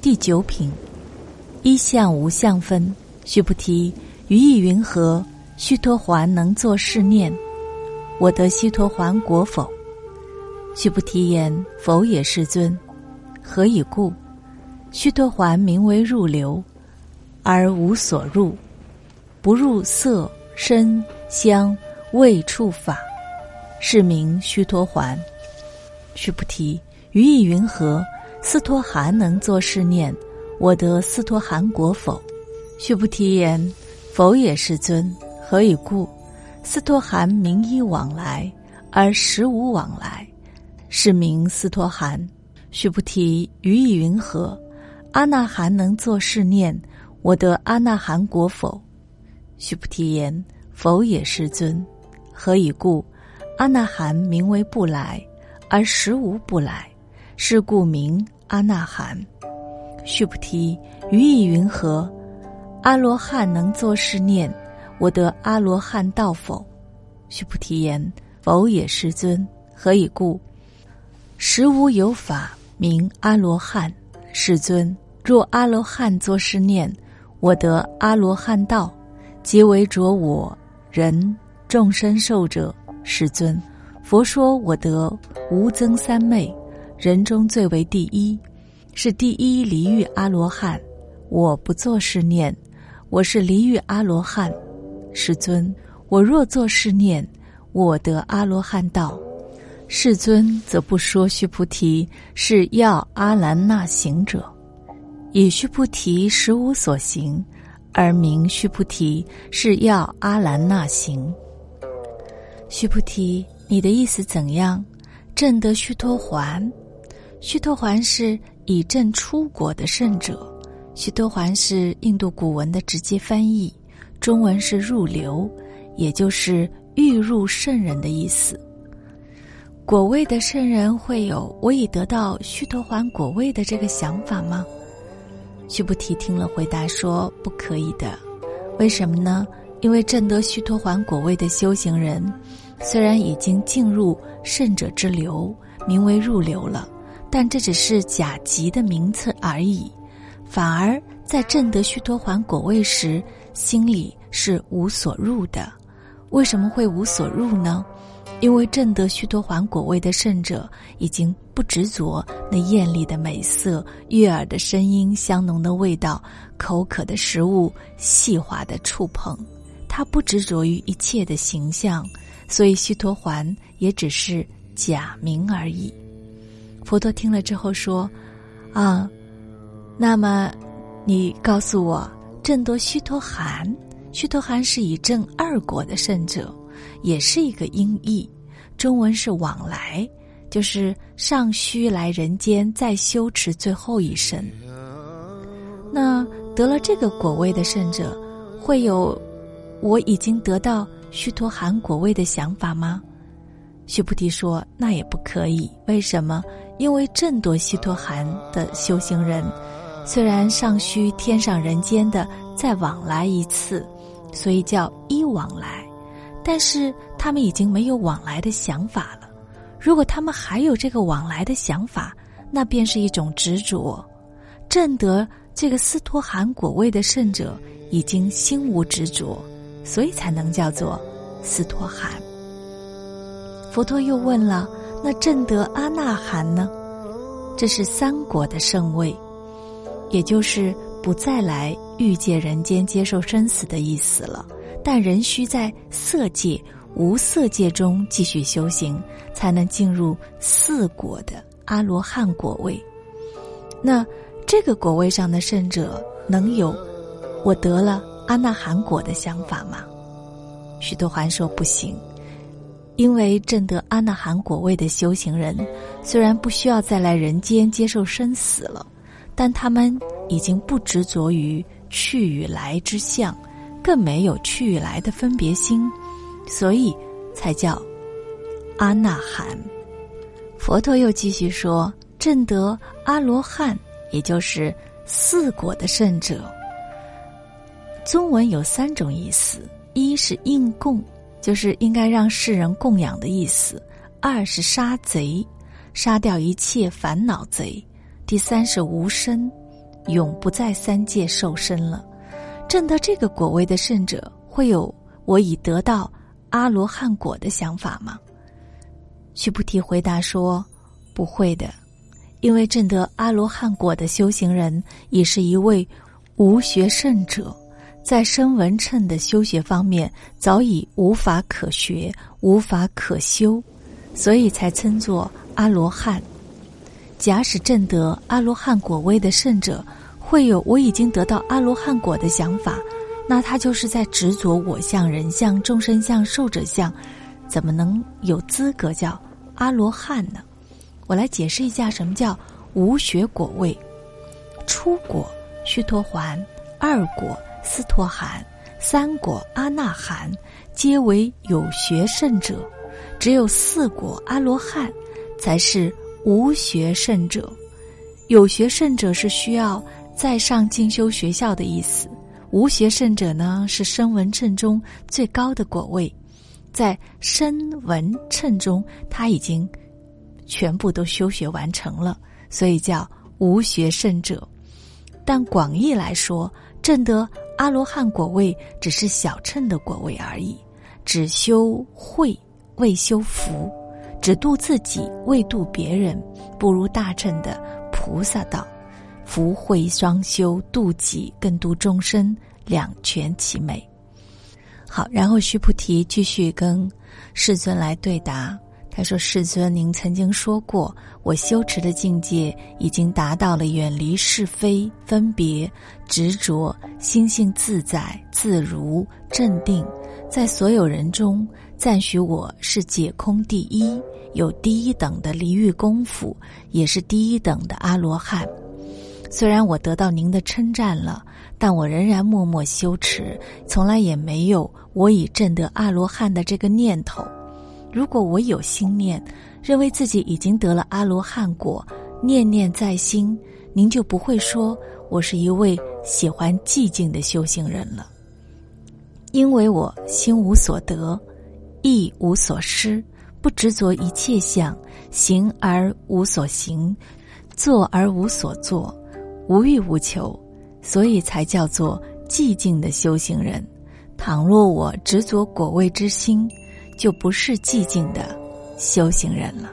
第九品，一相无相分。须菩提，于意云何？须陀环能作是念：我得须陀环果否？须菩提言：否也，世尊。何以故？须陀环名为入流，而无所入，不入色、声、香、味、触、法，是名须陀环。须菩提，于意云何？斯托含能作是念：我得斯陀含果否？须菩提言：否也，世尊。何以故？斯陀含名依往来，而实无往来，是名斯陀含。须菩提，于意云何？阿那含能作是念：我得阿那含果否？须菩提言：否也，世尊。何以故？阿那含名为不来，而实无不来，是故名。阿那含，须菩提，于意云何？阿罗汉能作是念：我得阿罗汉道否？须菩提言：否也，世尊。何以故？实无有法名阿罗汉。世尊，若阿罗汉作是念：我得阿罗汉道，皆为着我人众生受者。世尊，佛说我得无增三昧。人中最为第一，是第一离欲阿罗汉。我不作是念，我是离欲阿罗汉。世尊，我若作是念，我得阿罗汉道。世尊则不说须菩提是要阿兰那行者，以须菩提实无所行，而名须菩提是要阿兰那行。须菩提，你的意思怎样？正得须陀环。须陀环是已证出果的圣者，须陀环是印度古文的直接翻译，中文是入流，也就是欲入圣人的意思。果位的圣人会有我已得到须陀环果位的这个想法吗？须菩提听了回答说：不可以的。为什么呢？因为证得须陀环果位的修行人，虽然已经进入圣者之流，名为入流了。但这只是甲级的名次而已，反而在正得须陀环果位时，心里是无所入的。为什么会无所入呢？因为正得须陀环果位的圣者已经不执着那艳丽的美色、悦耳的声音、香浓的味道、口渴的食物、细滑的触碰，他不执着于一切的形象，所以须陀环也只是假名而已。佛陀听了之后说：“啊，那么，你告诉我，正多须陀含，须陀含是以正二果的圣者，也是一个音译，中文是往来，就是尚须来人间再修持最后一生。那得了这个果位的圣者，会有我已经得到须陀含果位的想法吗？”须菩提说：“那也不可以，为什么？”因为正多西陀含的修行人，虽然尚需天上人间的再往来一次，所以叫一往来，但是他们已经没有往来的想法了。如果他们还有这个往来的想法，那便是一种执着。正得这个斯陀含果位的圣者，已经心无执着，所以才能叫做斯陀含。佛陀又问了。那正得阿那含呢？这是三国的圣位，也就是不再来欲界人间接受生死的意思了。但仍需在色界、无色界中继续修行，才能进入四果的阿罗汉果位。那这个果位上的圣者，能有我得了阿那含果的想法吗？许多还说不行。因为证得阿那含果位的修行人，虽然不需要再来人间接受生死了，但他们已经不执着于去与来之相，更没有去与来的分别心，所以才叫阿那含。佛陀又继续说，证得阿罗汉，也就是四果的圣者。中文有三种意思：一是应供。就是应该让世人供养的意思。二是杀贼，杀掉一切烦恼贼。第三是无身，永不在三界受身了。证得这个果位的圣者，会有我已得到阿罗汉果的想法吗？须菩提回答说：“不会的，因为证得阿罗汉果的修行人，已是一位无学圣者，在声闻称的修学方面，早已无法可学，无法可修，所以才称作阿罗汉。假使证得阿罗汉果位的圣者，会有我已经得到阿罗汉果的想法，那他就是在执着我相、人相、众生相、寿者相，怎么能有资格叫阿罗汉呢？我来解释一下什么叫无学果位。初果须陀洹，二果斯托含，三果阿那含，皆为有学圣者，只有四果阿罗汉才是。无学圣者，有学圣者是需要再上进修学校的意思。无学圣者呢，是声闻称中最高的果位，在声闻称中他已经全部都修学完成了，所以叫无学圣者。但广义来说，证得阿罗汉果位只是小乘的果位而已，只修慧未修福。只度自己未度别人，不如大乘的菩萨道。福慧双修，度己更度众生，两全其美。好，然后须菩提继续跟世尊来对答。他说：“世尊，您曾经说过，我修持的境界已经达到了远离是非、分别、执着，心性自在、自如、镇定，在所有人中。”赞许我是解空第一，有第一等的离欲功夫，也是第一等的阿罗汉。虽然我得到您的称赞了，但我仍然默默修持，从来也没有我已证得阿罗汉的这个念头。如果我有心念，认为自己已经得了阿罗汉果，念念在心，您就不会说我是一位喜欢寂静的修行人了，因为我心无所得。意无所失，不执着一切相，行而无所行，坐而无所坐，无欲无求，所以才叫做寂静的修行人。倘若我执着果位之心，就不是寂静的修行人了。